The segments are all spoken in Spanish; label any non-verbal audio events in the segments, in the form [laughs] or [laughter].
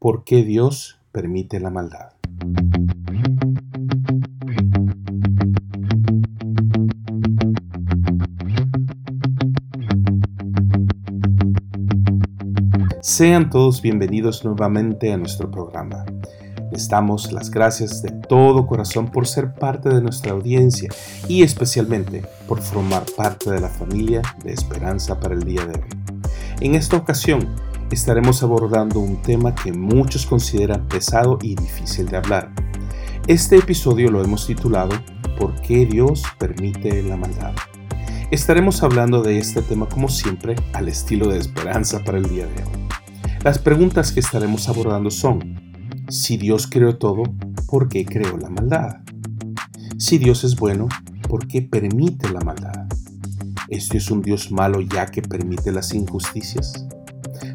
¿Por qué Dios permite la maldad? Sean todos bienvenidos nuevamente a nuestro programa. Les damos las gracias de todo corazón por ser parte de nuestra audiencia y especialmente por formar parte de la familia de Esperanza para el día de hoy. En esta ocasión estaremos abordando un tema que muchos consideran pesado y difícil de hablar. Este episodio lo hemos titulado ¿Por qué Dios permite la maldad? Estaremos hablando de este tema como siempre al estilo de Esperanza para el día de hoy. Las preguntas que estaremos abordando son, si Dios creó todo, ¿por qué creó la maldad? Si Dios es bueno, ¿por qué permite la maldad? ¿Este es un Dios malo ya que permite las injusticias?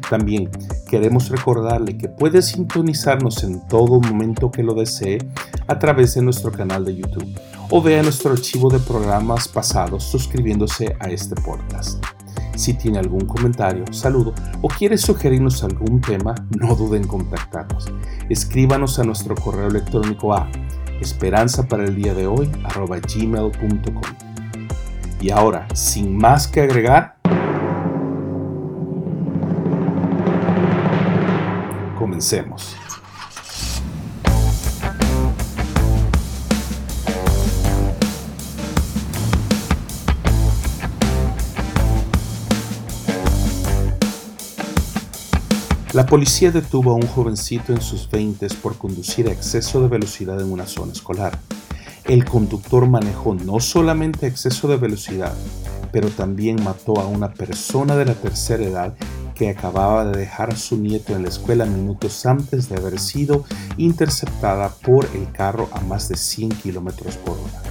También queremos recordarle que puede sintonizarnos en todo momento que lo desee a través de nuestro canal de YouTube o vea nuestro archivo de programas pasados suscribiéndose a este podcast. Si tiene algún comentario, saludo o quiere sugerirnos algún tema, no duden en contactarnos. Escríbanos a nuestro correo electrónico a esperanza para el día de hoy gmail.com. Y ahora, sin más que agregar, comencemos. La policía detuvo a un jovencito en sus 20 por conducir a exceso de velocidad en una zona escolar. El conductor manejó no solamente exceso de velocidad, pero también mató a una persona de la tercera edad que acababa de dejar su nieto en la escuela minutos antes de haber sido interceptada por el carro a más de 100 kilómetros por hora.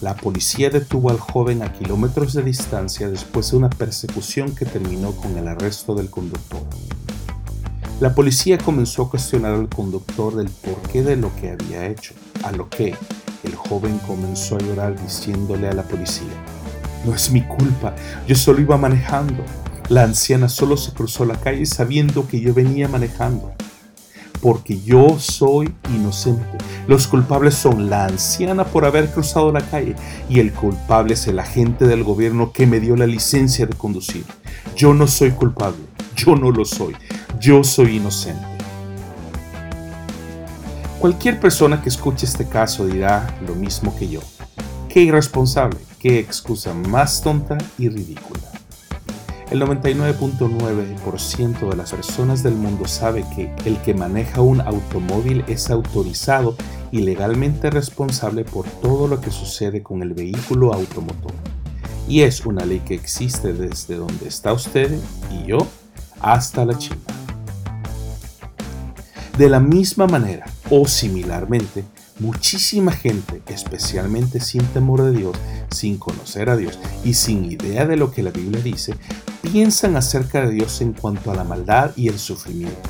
La policía detuvo al joven a kilómetros de distancia después de una persecución que terminó con el arresto del conductor. La policía comenzó a cuestionar al conductor del porqué de lo que había hecho, a lo que el joven comenzó a llorar diciéndole a la policía, no es mi culpa, yo solo iba manejando. La anciana solo se cruzó la calle sabiendo que yo venía manejando. Porque yo soy inocente. Los culpables son la anciana por haber cruzado la calle y el culpable es el agente del gobierno que me dio la licencia de conducir. Yo no soy culpable, yo no lo soy yo soy inocente. Cualquier persona que escuche este caso dirá lo mismo que yo. Qué irresponsable, qué excusa más tonta y ridícula. El 99.9% de las personas del mundo sabe que el que maneja un automóvil es autorizado y legalmente responsable por todo lo que sucede con el vehículo automotor. Y es una ley que existe desde donde está usted y yo hasta la China. De la misma manera o similarmente, muchísima gente, especialmente sin temor de Dios, sin conocer a Dios y sin idea de lo que la Biblia dice, piensan acerca de Dios en cuanto a la maldad y el sufrimiento.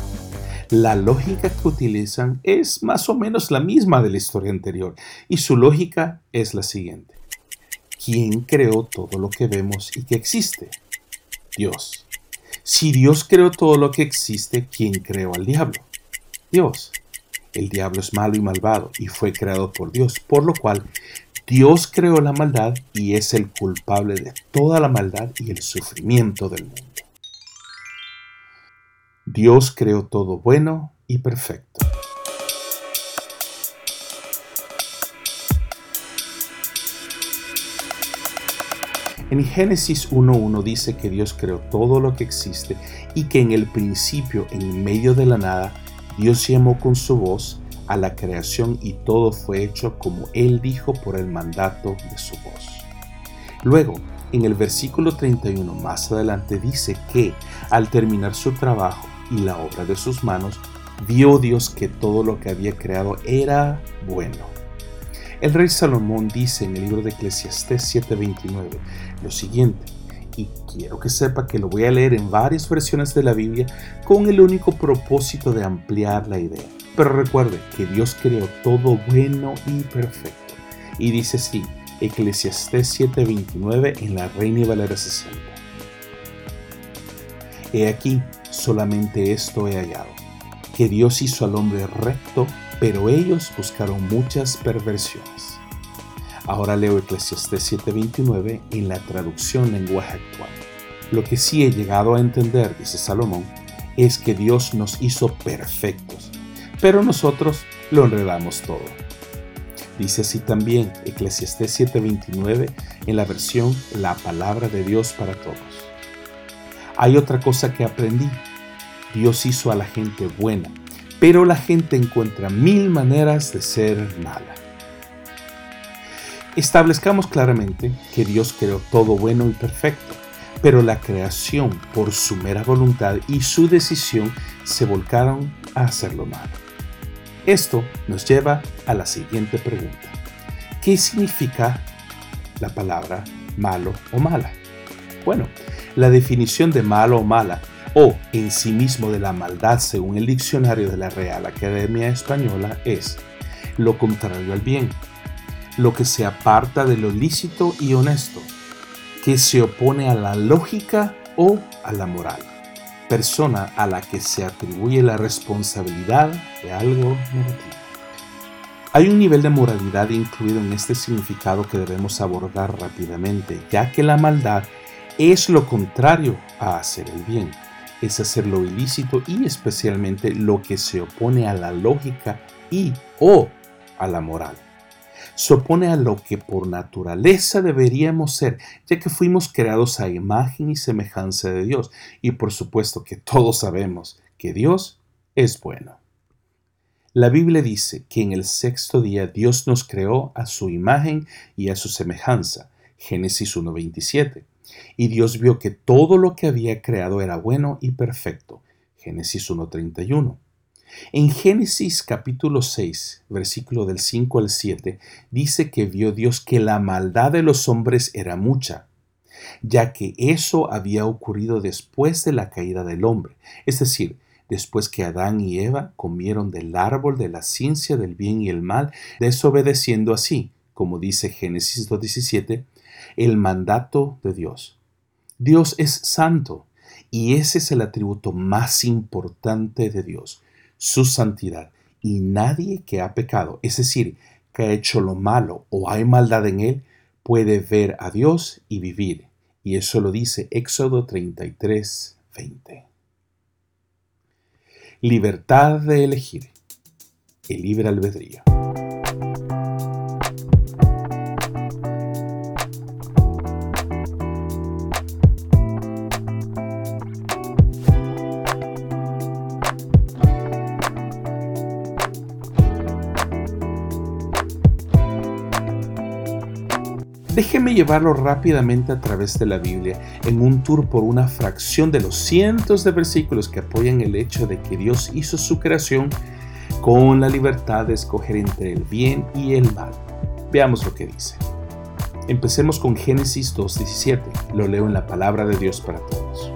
La lógica que utilizan es más o menos la misma de la historia anterior y su lógica es la siguiente. ¿Quién creó todo lo que vemos y que existe? Dios. Si Dios creó todo lo que existe, ¿quién creó al diablo? Dios. El diablo es malo y malvado y fue creado por Dios, por lo cual Dios creó la maldad y es el culpable de toda la maldad y el sufrimiento del mundo. Dios creó todo bueno y perfecto. En Génesis 1.1 dice que Dios creó todo lo que existe y que en el principio, en medio de la nada, Dios llamó con su voz a la creación y todo fue hecho como Él dijo por el mandato de su voz. Luego, en el versículo 31 más adelante dice que al terminar su trabajo y la obra de sus manos, vio Dios que todo lo que había creado era bueno. El rey Salomón dice en el libro de Eclesiastés 7:29 lo siguiente, y quiero que sepa que lo voy a leer en varias versiones de la Biblia con el único propósito de ampliar la idea. Pero recuerde que Dios creó todo bueno y perfecto. Y dice así, Eclesiastés 7:29 en la Reina Valera 60. He aquí, solamente esto he hallado, que Dios hizo al hombre recto, pero ellos buscaron muchas perversiones. Ahora leo Eclesiastés 7:29 en la traducción lenguaje actual. Lo que sí he llegado a entender, dice Salomón, es que Dios nos hizo perfectos, pero nosotros lo enredamos todo. Dice así también Eclesiastés 7:29 en la versión La palabra de Dios para todos. Hay otra cosa que aprendí. Dios hizo a la gente buena, pero la gente encuentra mil maneras de ser mala. Establezcamos claramente que Dios creó todo bueno y perfecto, pero la creación por su mera voluntad y su decisión se volcaron a hacerlo malo. Esto nos lleva a la siguiente pregunta. ¿Qué significa la palabra malo o mala? Bueno, la definición de malo o mala o en sí mismo de la maldad según el diccionario de la Real Academia Española es lo contrario al bien, lo que se aparta de lo lícito y honesto, que se opone a la lógica o a la moral, persona a la que se atribuye la responsabilidad de algo negativo. Hay un nivel de moralidad incluido en este significado que debemos abordar rápidamente, ya que la maldad es lo contrario a hacer el bien, es hacer lo ilícito y especialmente lo que se opone a la lógica y o a la moral se opone a lo que por naturaleza deberíamos ser, ya que fuimos creados a imagen y semejanza de Dios. Y por supuesto que todos sabemos que Dios es bueno. La Biblia dice que en el sexto día Dios nos creó a su imagen y a su semejanza. Génesis 1.27. Y Dios vio que todo lo que había creado era bueno y perfecto. Génesis 1.31. En Génesis capítulo 6, versículo del 5 al 7, dice que vio Dios que la maldad de los hombres era mucha, ya que eso había ocurrido después de la caída del hombre, es decir, después que Adán y Eva comieron del árbol de la ciencia del bien y el mal, desobedeciendo así, como dice Génesis 2.17, el mandato de Dios. Dios es santo, y ese es el atributo más importante de Dios su santidad, y nadie que ha pecado, es decir, que ha hecho lo malo o hay maldad en él, puede ver a Dios y vivir. Y eso lo dice Éxodo 33, 20. Libertad de elegir. El libre albedrío. Déjeme llevarlo rápidamente a través de la Biblia en un tour por una fracción de los cientos de versículos que apoyan el hecho de que Dios hizo su creación con la libertad de escoger entre el bien y el mal. Veamos lo que dice. Empecemos con Génesis 2.17. Lo leo en la palabra de Dios para todos.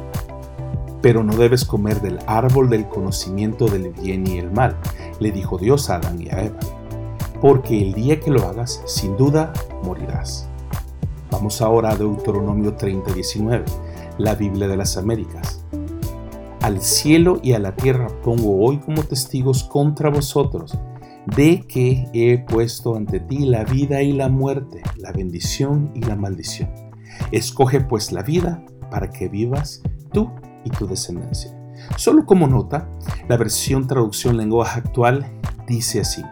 Pero no debes comer del árbol del conocimiento del bien y el mal, le dijo Dios a Adán y a Eva, porque el día que lo hagas, sin duda, morirás. Vamos ahora a Deuteronomio 30:19, la Biblia de las Américas. Al cielo y a la tierra pongo hoy como testigos contra vosotros de que he puesto ante ti la vida y la muerte, la bendición y la maldición. Escoge pues la vida para que vivas tú y tu descendencia. Solo como nota, la versión traducción lenguaje actual dice así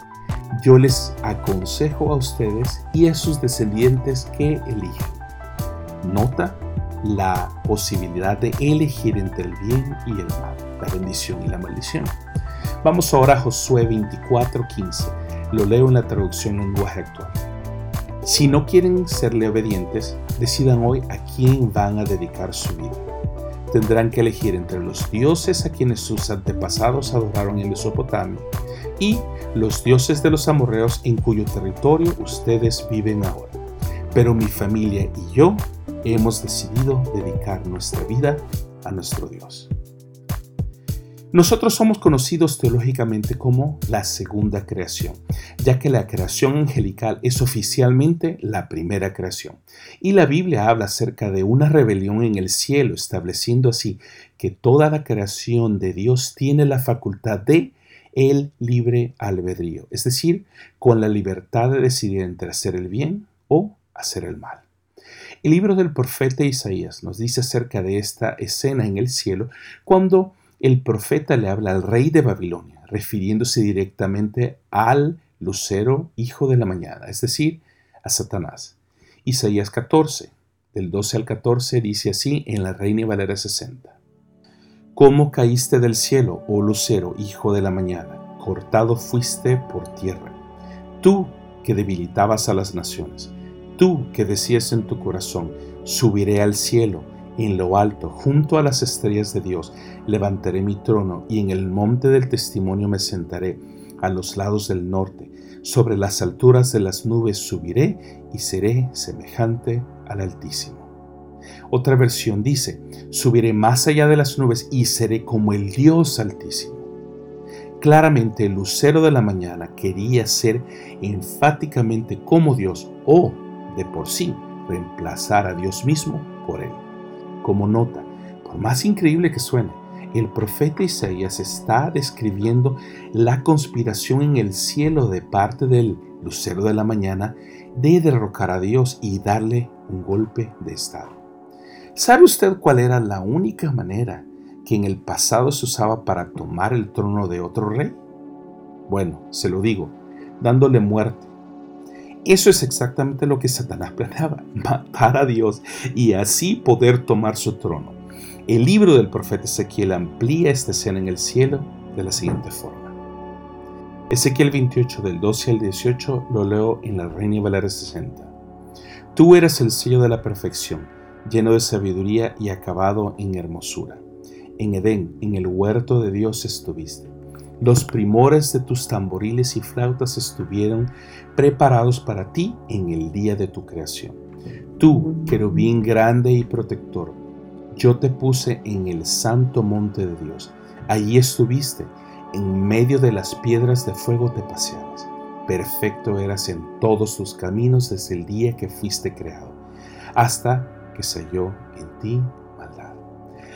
yo les aconsejo a ustedes y a sus descendientes que elijan. Nota la posibilidad de elegir entre el bien y el mal, la bendición y la maldición. Vamos ahora a Josué 24:15. Lo leo en la traducción lenguaje actual. Si no quieren serle obedientes, decidan hoy a quién van a dedicar su vida. Tendrán que elegir entre los dioses a quienes sus antepasados adoraron en Mesopotamia y los dioses de los amorreos en cuyo territorio ustedes viven ahora. Pero mi familia y yo hemos decidido dedicar nuestra vida a nuestro Dios. Nosotros somos conocidos teológicamente como la segunda creación, ya que la creación angelical es oficialmente la primera creación. Y la Biblia habla acerca de una rebelión en el cielo, estableciendo así que toda la creación de Dios tiene la facultad de el libre albedrío, es decir, con la libertad de decidir entre hacer el bien o hacer el mal. El libro del profeta Isaías nos dice acerca de esta escena en el cielo cuando el profeta le habla al rey de Babilonia, refiriéndose directamente al lucero hijo de la mañana, es decir, a Satanás. Isaías 14, del 12 al 14, dice así en la Reina Valera 60. ¿Cómo caíste del cielo, oh lucero, hijo de la mañana? Cortado fuiste por tierra. Tú que debilitabas a las naciones, tú que decías en tu corazón, subiré al cielo, en lo alto, junto a las estrellas de Dios, levantaré mi trono y en el monte del testimonio me sentaré, a los lados del norte, sobre las alturas de las nubes subiré y seré semejante al Altísimo. Otra versión dice, subiré más allá de las nubes y seré como el Dios altísimo. Claramente el lucero de la mañana quería ser enfáticamente como Dios o, de por sí, reemplazar a Dios mismo por él. Como nota, por más increíble que suene, el profeta Isaías está describiendo la conspiración en el cielo de parte del lucero de la mañana de derrocar a Dios y darle un golpe de estado. ¿Sabe usted cuál era la única manera que en el pasado se usaba para tomar el trono de otro rey? Bueno, se lo digo, dándole muerte. Eso es exactamente lo que Satanás planeaba, [laughs] matar a Dios y así poder tomar su trono. El libro del profeta Ezequiel amplía esta escena en el cielo de la siguiente forma. Ezequiel 28 del 12 al 18 lo leo en la Reina Valera 60. Tú eres el sello de la perfección lleno de sabiduría y acabado en hermosura. En Edén, en el huerto de Dios estuviste. Los primores de tus tamboriles y flautas estuvieron preparados para ti en el día de tu creación. Tú, querubín grande y protector, yo te puse en el santo monte de Dios. Allí estuviste, en medio de las piedras de fuego te paseabas. Perfecto eras en todos tus caminos desde el día que fuiste creado, hasta que se halló en ti.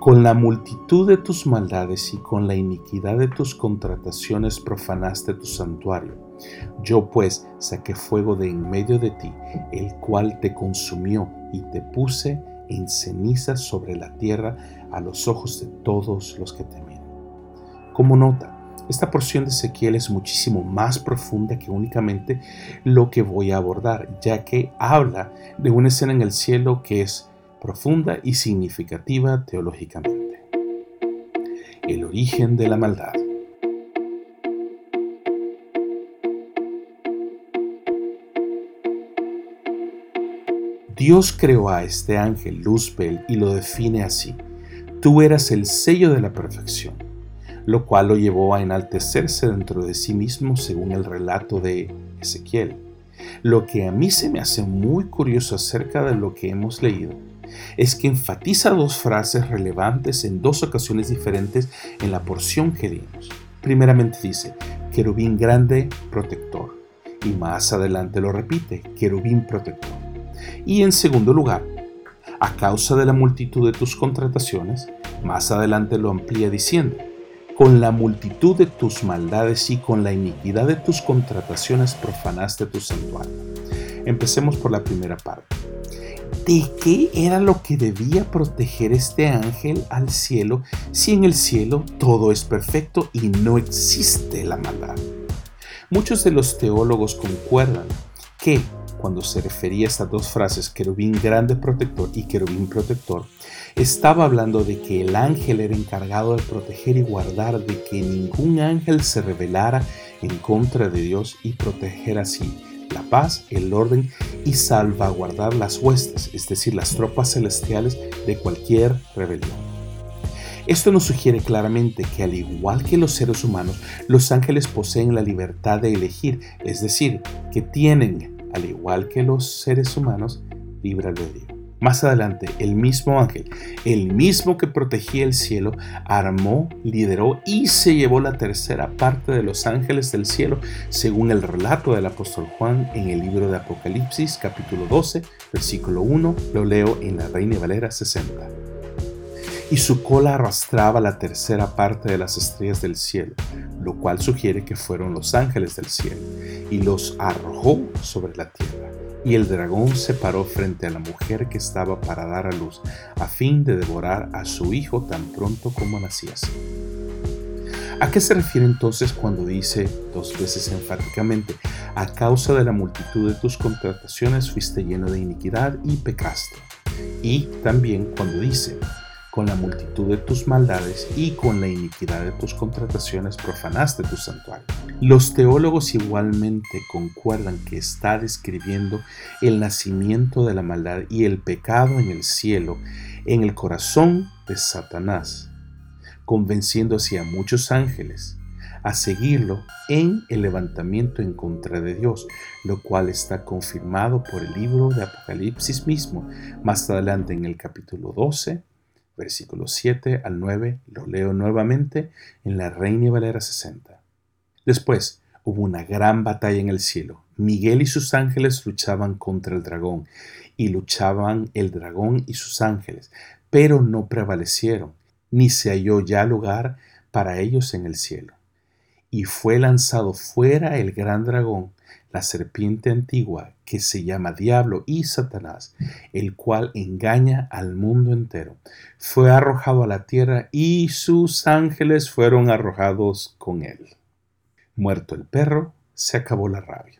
Con la multitud de tus maldades y con la iniquidad de tus contrataciones profanaste tu santuario. Yo pues saqué fuego de en medio de ti, el cual te consumió y te puse en cenizas sobre la tierra a los ojos de todos los que te miran. Como nota, esta porción de Ezequiel es muchísimo más profunda que únicamente lo que voy a abordar, ya que habla de una escena en el cielo que es profunda y significativa teológicamente. El origen de la maldad. Dios creó a este ángel Luzbel y lo define así. Tú eras el sello de la perfección lo cual lo llevó a enaltecerse dentro de sí mismo según el relato de Ezequiel. Lo que a mí se me hace muy curioso acerca de lo que hemos leído es que enfatiza dos frases relevantes en dos ocasiones diferentes en la porción que leímos. Primeramente dice, querubín grande, protector. Y más adelante lo repite, querubín protector. Y en segundo lugar, a causa de la multitud de tus contrataciones, más adelante lo amplía diciendo, con la multitud de tus maldades y con la iniquidad de tus contrataciones profanaste tu santuario. Empecemos por la primera parte. ¿De qué era lo que debía proteger este ángel al cielo si en el cielo todo es perfecto y no existe la maldad? Muchos de los teólogos concuerdan que cuando se refería a estas dos frases, querubín grande protector y querubín protector, estaba hablando de que el ángel era encargado de proteger y guardar de que ningún ángel se rebelara en contra de Dios y proteger así la paz, el orden y salvaguardar las huestes, es decir, las tropas celestiales de cualquier rebelión. Esto nos sugiere claramente que al igual que los seres humanos, los ángeles poseen la libertad de elegir, es decir, que tienen, al igual que los seres humanos, libre albedrío. Más adelante, el mismo ángel, el mismo que protegía el cielo, armó, lideró y se llevó la tercera parte de los ángeles del cielo, según el relato del apóstol Juan en el libro de Apocalipsis capítulo 12, versículo 1, lo leo en la Reina Valera 60. Y su cola arrastraba la tercera parte de las estrellas del cielo, lo cual sugiere que fueron los ángeles del cielo, y los arrojó sobre la tierra y el dragón se paró frente a la mujer que estaba para dar a luz, a fin de devorar a su hijo tan pronto como naciese. ¿A qué se refiere entonces cuando dice dos veces enfáticamente, a causa de la multitud de tus contrataciones fuiste lleno de iniquidad y pecaste? Y también cuando dice, con la multitud de tus maldades y con la iniquidad de tus contrataciones profanaste tu santuario. Los teólogos igualmente concuerdan que está describiendo el nacimiento de la maldad y el pecado en el cielo, en el corazón de Satanás, convenciendo así a muchos ángeles a seguirlo en el levantamiento en contra de Dios, lo cual está confirmado por el libro de Apocalipsis mismo, más adelante en el capítulo 12, versículos 7 al 9, lo leo nuevamente en la Reina Valera 60. Después hubo una gran batalla en el cielo. Miguel y sus ángeles luchaban contra el dragón, y luchaban el dragón y sus ángeles, pero no prevalecieron, ni se halló ya lugar para ellos en el cielo. Y fue lanzado fuera el gran dragón, la serpiente antigua que se llama Diablo y Satanás, el cual engaña al mundo entero. Fue arrojado a la tierra y sus ángeles fueron arrojados con él. Muerto el perro, se acabó la rabia.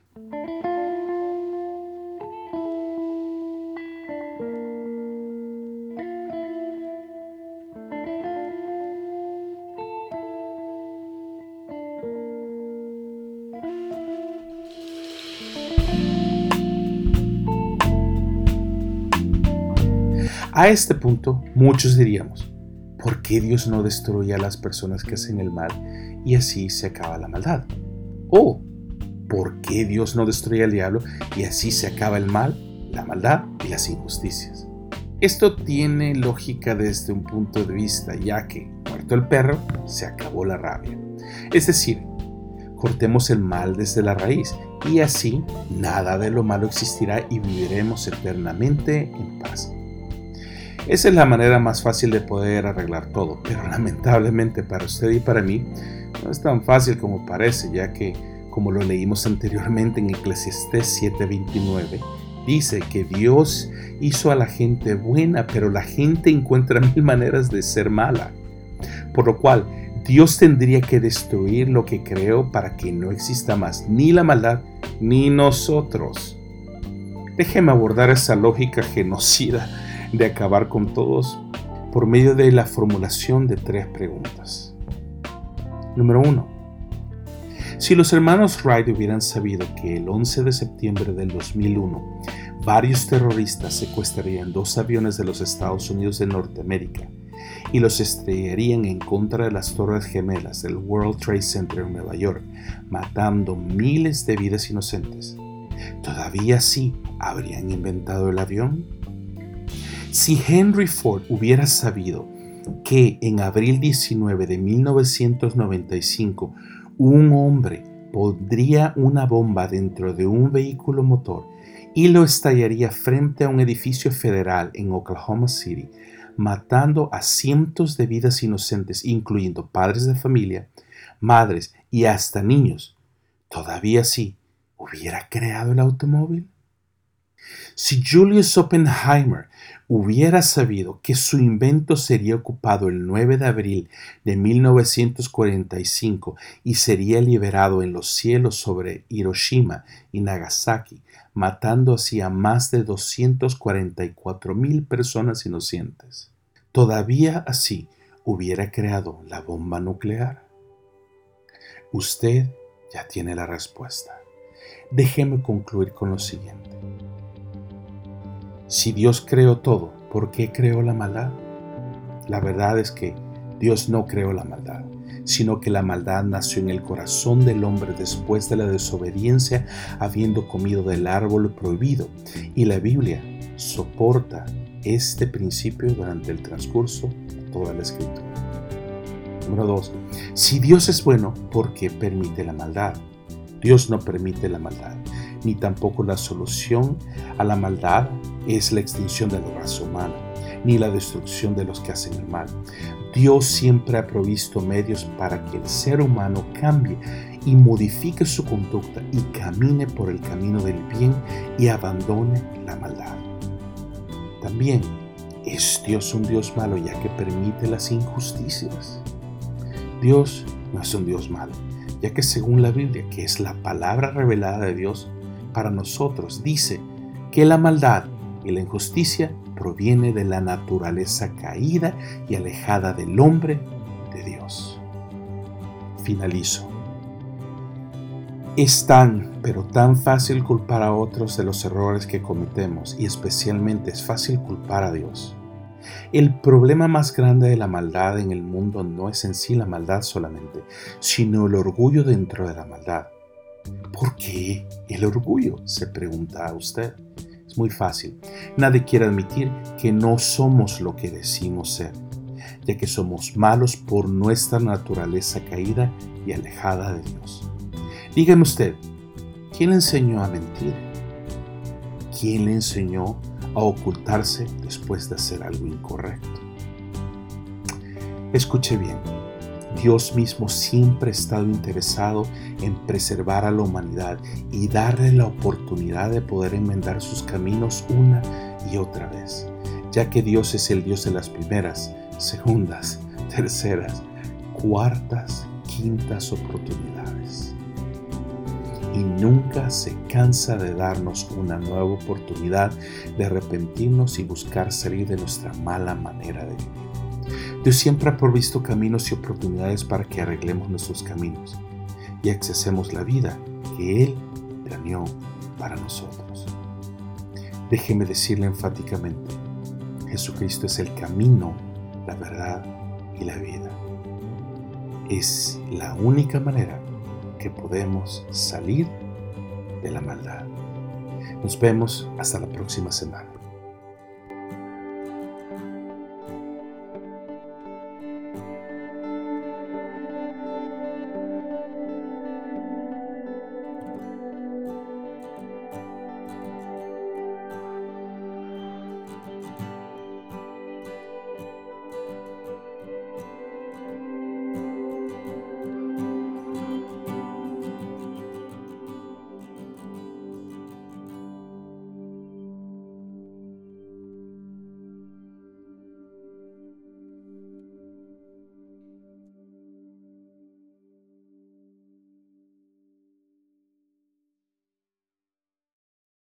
A este punto, muchos diríamos, ¿por qué Dios no destruye a las personas que hacen el mal y así se acaba la maldad? ¿O por qué Dios no destruye al diablo y así se acaba el mal, la maldad y las injusticias? Esto tiene lógica desde un punto de vista, ya que, muerto el perro, se acabó la rabia. Es decir, cortemos el mal desde la raíz y así nada de lo malo existirá y viviremos eternamente en paz. Esa es la manera más fácil de poder arreglar todo, pero lamentablemente para usted y para mí no es tan fácil como parece, ya que, como lo leímos anteriormente en Eclesiastés 7:29, dice que Dios hizo a la gente buena, pero la gente encuentra [laughs] mil maneras de ser mala. Por lo cual, Dios tendría que destruir lo que creó para que no exista más ni la maldad ni nosotros. Déjeme abordar esa lógica genocida de acabar con todos por medio de la formulación de tres preguntas. Número 1. Si los hermanos Wright hubieran sabido que el 11 de septiembre del 2001 varios terroristas secuestrarían dos aviones de los Estados Unidos de Norteamérica y los estrellarían en contra de las torres gemelas del World Trade Center en Nueva York, matando miles de vidas inocentes, ¿todavía sí habrían inventado el avión? Si Henry Ford hubiera sabido que en abril 19 de 1995 un hombre pondría una bomba dentro de un vehículo motor y lo estallaría frente a un edificio federal en Oklahoma City, matando a cientos de vidas inocentes, incluyendo padres de familia, madres y hasta niños, ¿todavía sí hubiera creado el automóvil? Si Julius Oppenheimer hubiera sabido que su invento sería ocupado el 9 de abril de 1945 y sería liberado en los cielos sobre Hiroshima y Nagasaki, matando así a más de 244 mil personas inocentes, todavía así hubiera creado la bomba nuclear? Usted ya tiene la respuesta. Déjeme concluir con lo siguiente. Si Dios creó todo, ¿por qué creó la maldad? La verdad es que Dios no creó la maldad, sino que la maldad nació en el corazón del hombre después de la desobediencia, habiendo comido del árbol prohibido. Y la Biblia soporta este principio durante el transcurso de toda la escritura. Número 2. Si Dios es bueno, ¿por qué permite la maldad? Dios no permite la maldad, ni tampoco la solución a la maldad es la extinción de la raza humana, ni la destrucción de los que hacen el mal. Dios siempre ha provisto medios para que el ser humano cambie y modifique su conducta y camine por el camino del bien y abandone la maldad. También es Dios un Dios malo ya que permite las injusticias. Dios no es un Dios malo, ya que según la Biblia, que es la palabra revelada de Dios para nosotros, dice que la maldad y la injusticia proviene de la naturaleza caída y alejada del hombre de Dios. Finalizo. Es tan, pero tan fácil culpar a otros de los errores que cometemos y especialmente es fácil culpar a Dios. El problema más grande de la maldad en el mundo no es en sí la maldad solamente, sino el orgullo dentro de la maldad. ¿Por qué el orgullo? se pregunta usted. Muy fácil. Nadie quiere admitir que no somos lo que decimos ser, ya que somos malos por nuestra naturaleza caída y alejada de Dios. Dígame usted, ¿quién le enseñó a mentir? ¿Quién le enseñó a ocultarse después de hacer algo incorrecto? Escuche bien, Dios mismo siempre ha estado interesado en preservar a la humanidad y darle la oportunidad de poder enmendar sus caminos una y otra vez, ya que Dios es el Dios de las primeras, segundas, [laughs] terceras, cuartas, quintas oportunidades y nunca se cansa de darnos una nueva oportunidad de arrepentirnos y buscar salir de nuestra mala manera de vivir. Dios siempre ha provisto caminos y oportunidades para que arreglemos nuestros caminos y accesemos la vida que Él planeó para nosotros. Déjeme decirle enfáticamente, Jesucristo es el camino, la verdad y la vida. Es la única manera que podemos salir de la maldad. Nos vemos hasta la próxima semana.